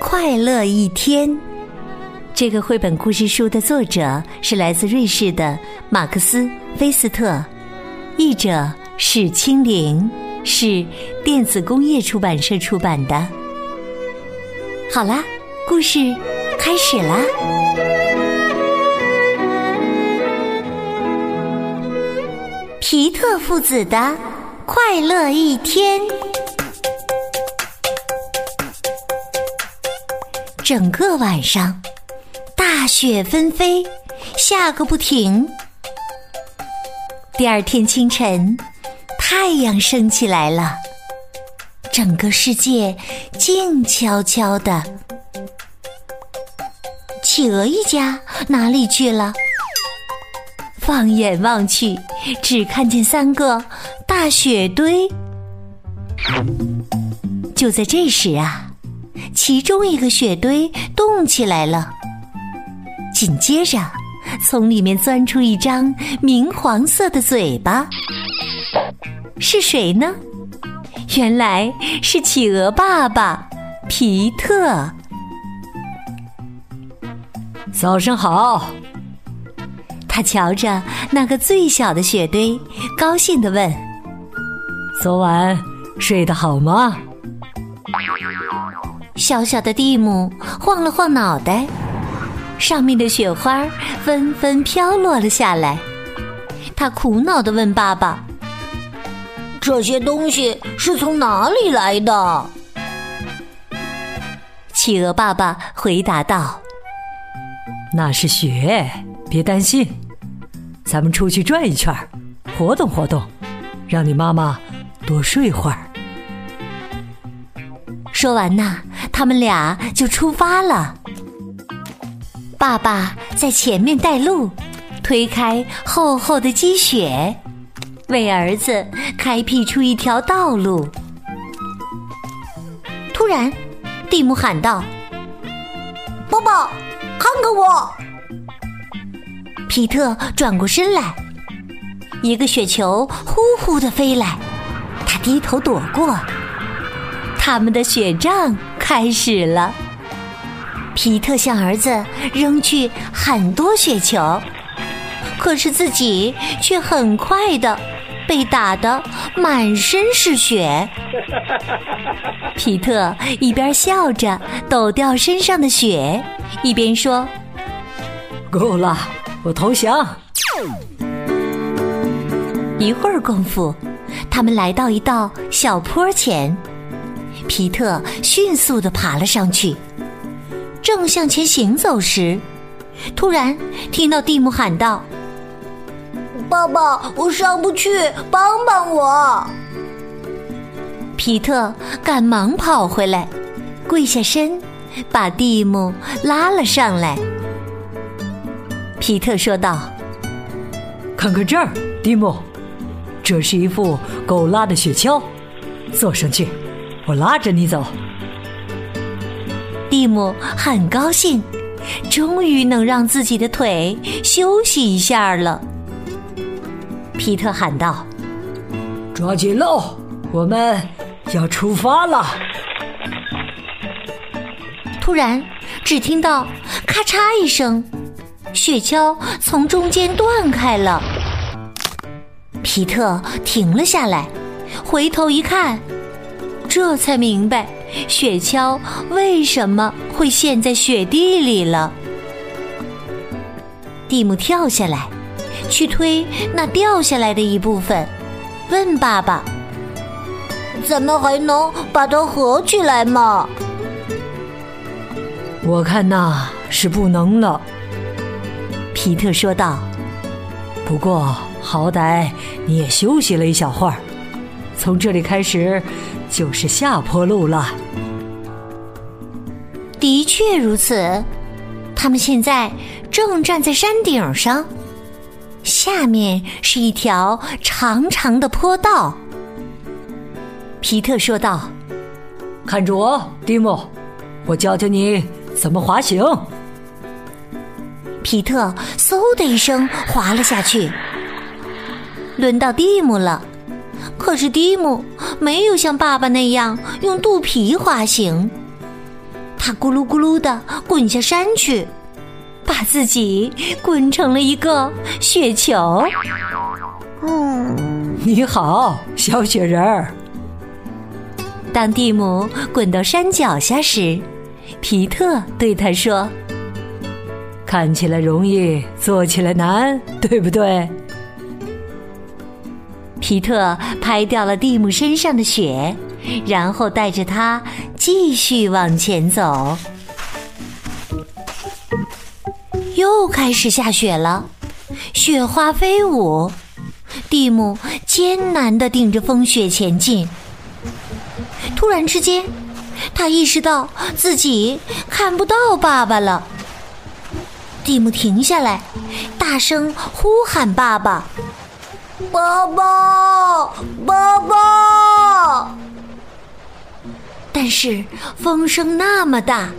快乐一天》。这个绘本故事书的作者是来自瑞士的马克思·菲斯特，译者。史清灵是电子工业出版社出版的。好啦，故事开始啦！皮特父子的快乐一天，整个晚上大雪纷飞，下个不停。第二天清晨。太阳升起来了，整个世界静悄悄的。企鹅一家哪里去了？放眼望去，只看见三个大雪堆。就在这时啊，其中一个雪堆动起来了，紧接着从里面钻出一张明黄色的嘴巴。是谁呢？原来是企鹅爸爸皮特。早上好。他瞧着那个最小的雪堆，高兴的问：“昨晚睡得好吗？”小小的蒂姆晃了晃脑袋，上面的雪花纷纷飘落了下来。他苦恼的问爸爸。这些东西是从哪里来的？企鹅爸爸回答道：“那是雪，别担心。咱们出去转一圈，活动活动，让你妈妈多睡会儿。”说完呐，他们俩就出发了。爸爸在前面带路，推开厚厚的积雪。为儿子开辟出一条道路。突然，蒂姆喊道：“爸爸，看看我！”皮特转过身来，一个雪球呼呼的飞来，他低头躲过。他们的雪仗开始了。皮特向儿子扔去很多雪球，可是自己却很快的。被打得满身是血，皮特一边笑着抖掉身上的雪，一边说：“够了，我投降。”一会儿功夫，他们来到一道小坡前，皮特迅速的爬了上去，正向前行走时，突然听到蒂姆喊道。爸爸，我上不去，帮帮我！皮特赶忙跑回来，跪下身，把蒂姆拉了上来。皮特说道：“看看这儿，蒂姆，这是一副狗拉的雪橇，坐上去，我拉着你走。”蒂姆很高兴，终于能让自己的腿休息一下了。皮特喊道：“抓紧喽，我们要出发了！”突然，只听到“咔嚓”一声，雪橇从中间断开了。皮特停了下来，回头一看，这才明白雪橇为什么会陷在雪地里了。蒂姆跳下来。去推那掉下来的一部分，问爸爸：“咱们还能把它合起来吗？”我看那是不能了，皮特说道。不过好歹你也休息了一小会儿，从这里开始就是下坡路了。的确如此，他们现在正站在山顶上，下面是一条长长的坡道。皮特说道：“看着我，蒂姆，我教教你怎么滑行。”皮特嗖的一声滑了下去。轮到蒂姆了，可是蒂姆没有像爸爸那样用肚皮滑行，他咕噜咕噜的滚下山去，把自己滚成了一个雪球。嗯，你好，小雪人儿。当蒂姆滚到山脚下时，皮特对他说：“看起来容易，做起来难，对不对？”皮特拍掉了蒂姆身上的雪，然后带着他继续往前走。又开始下雪了，雪花飞舞，蒂姆艰难的顶着风雪前进。突然之间，他意识到自己看不到爸爸了。蒂姆停下来，大声呼喊爸爸。爸爸，爸爸！但是风声那么大，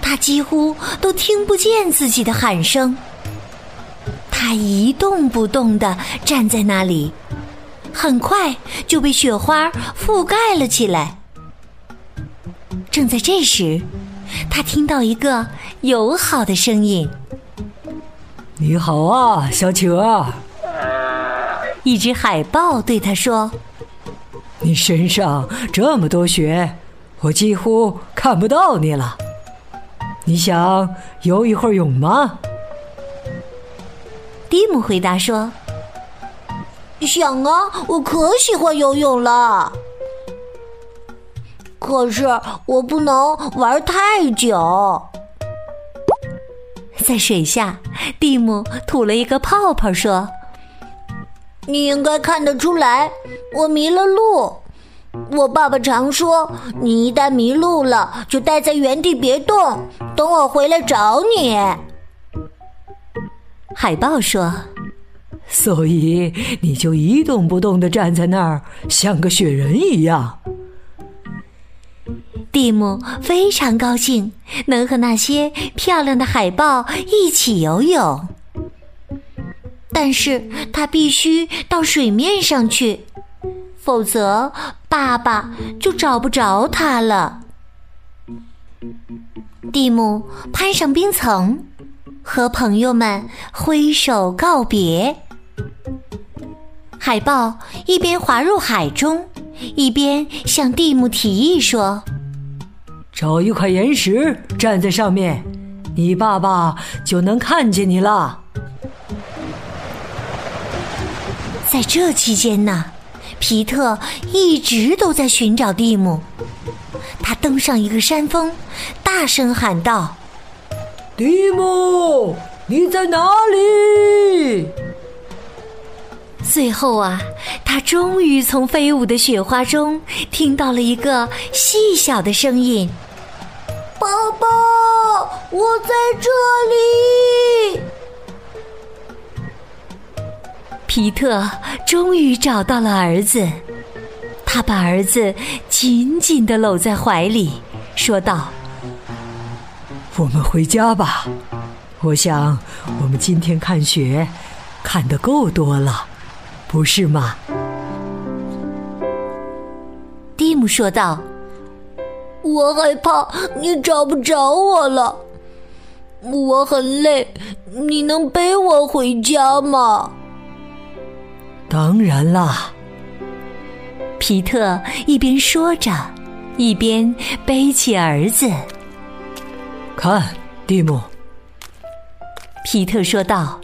他几乎都听不见自己的喊声。他一动不动的站在那里，很快就被雪花覆盖了起来。正在这时，他听到一个友好的声音：“你好啊，小企鹅。”一只海豹对他说：“你身上这么多雪，我几乎看不到你了。你想游一会儿泳吗？”蒂姆回答说：“想啊，我可喜欢游泳了。可是我不能玩太久。”在水下，蒂姆吐了一个泡泡说。你应该看得出来，我迷了路。我爸爸常说，你一旦迷路了，就待在原地别动，等我回来找你。海豹说：“所以你就一动不动的站在那儿，像个雪人一样。”蒂姆非常高兴，能和那些漂亮的海豹一起游泳。但是他必须到水面上去，否则爸爸就找不着他了。蒂姆攀上冰层，和朋友们挥手告别。海豹一边滑入海中，一边向蒂姆提议说：“找一块岩石，站在上面，你爸爸就能看见你了。”在这期间呢，皮特一直都在寻找蒂姆。他登上一个山峰，大声喊道：“蒂姆，你在哪里？”最后啊，他终于从飞舞的雪花中听到了一个细小的声音：“爸爸，我在这里。”皮特终于找到了儿子，他把儿子紧紧的搂在怀里，说道：“我们回家吧，我想我们今天看雪看得够多了，不是吗？”蒂姆说道：“我害怕你找不着我了，我很累，你能背我回家吗？”当然啦，皮特一边说着，一边背起儿子。看，蒂姆，皮特说道：“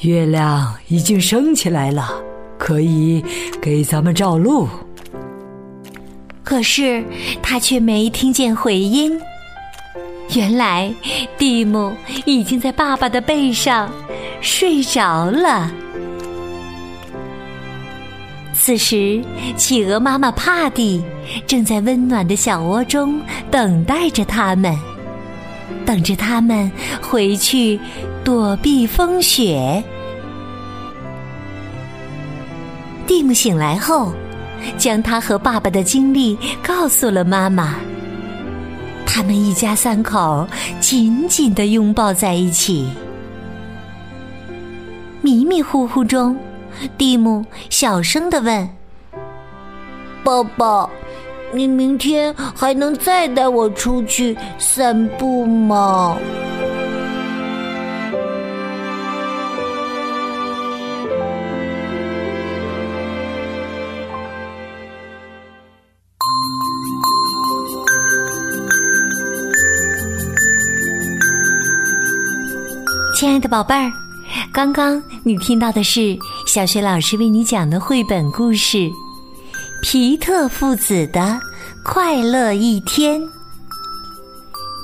月亮已经升起来了，可以给咱们照路。”可是他却没听见回音。原来，蒂姆已经在爸爸的背上睡着了。此时，企鹅妈妈帕蒂正在温暖的小窝中等待着他们，等着他们回去躲避风雪。蒂姆醒来后，将他和爸爸的经历告诉了妈妈。他们一家三口紧紧的拥抱在一起。迷迷糊糊中，蒂姆小声的问：“爸爸，你明天还能再带我出去散步吗？”亲爱的宝贝儿，刚刚你听到的是小学老师为你讲的绘本故事《皮特父子的快乐一天》。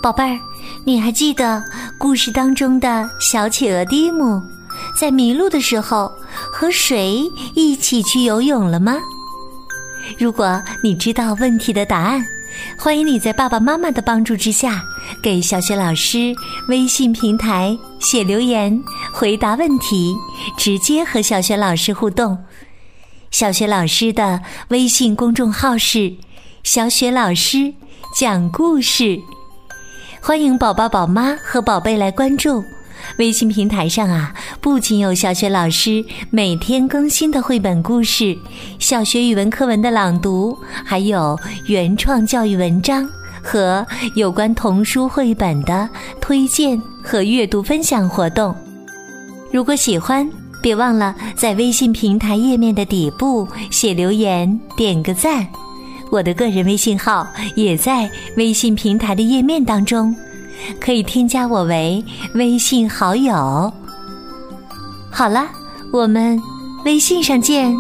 宝贝儿，你还记得故事当中的小企鹅蒂姆在迷路的时候和谁一起去游泳了吗？如果你知道问题的答案，欢迎你在爸爸妈妈的帮助之下。给小雪老师微信平台写留言，回答问题，直接和小雪老师互动。小雪老师的微信公众号是“小雪老师讲故事”，欢迎宝宝、宝妈和宝贝来关注。微信平台上啊，不仅有小雪老师每天更新的绘本故事、小学语文课文的朗读，还有原创教育文章。和有关童书绘本的推荐和阅读分享活动，如果喜欢，别忘了在微信平台页面的底部写留言、点个赞。我的个人微信号也在微信平台的页面当中，可以添加我为微信好友。好了，我们微信上见。